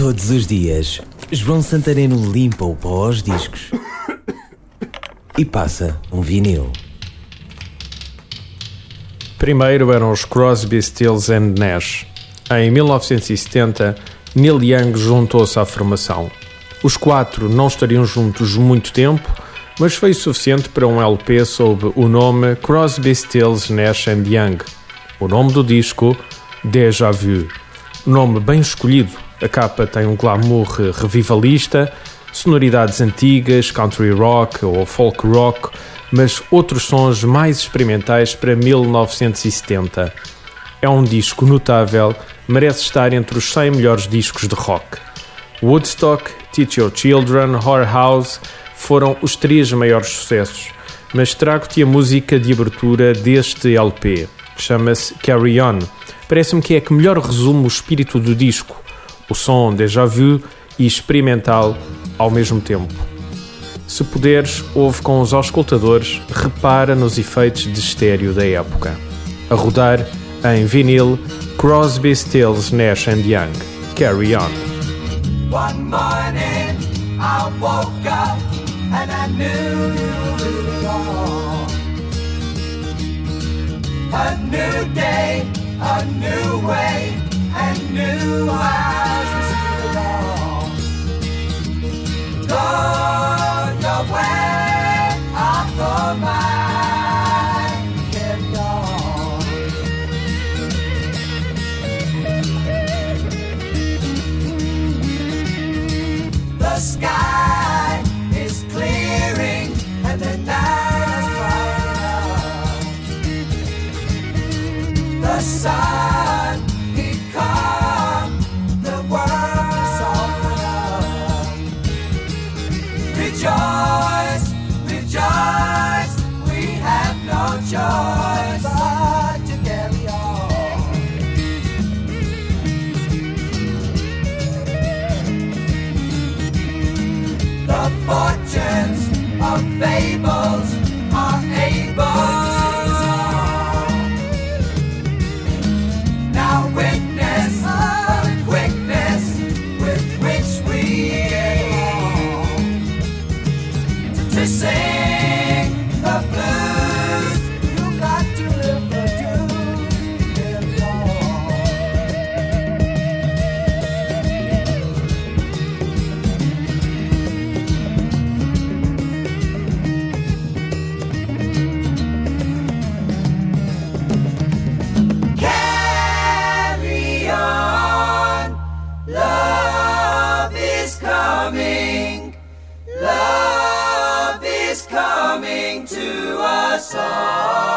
Todos os dias, João Santareno limpa o pó aos discos e passa um vinil. Primeiro eram os Crosby, Stills and Nash. Em 1970, Neil Young juntou-se à formação. Os quatro não estariam juntos muito tempo, mas foi suficiente para um LP sob o nome Crosby, Stills, Nash and Young. O nome do disco, Déjà Vu. Nome bem escolhido. A capa tem um glamour revivalista, sonoridades antigas, country rock ou folk rock, mas outros sons mais experimentais para 1970. É um disco notável, merece estar entre os 100 melhores discos de rock. Woodstock, Teach Your Children, Horror House foram os três maiores sucessos, mas trago-te a música de abertura deste LP. Chama-se Carry On. Parece-me que é que melhor resume o espírito do disco, o som déjà vu e experimental ao mesmo tempo. Se puderes, ouve com os auscultadores, repara nos efeitos de estéreo da época. A rodar em vinil Crosby, Stills, Nash and Young. Carry on. One morning I woke up and I knew. A new day, a new way, and new rejoice, the same. to us all.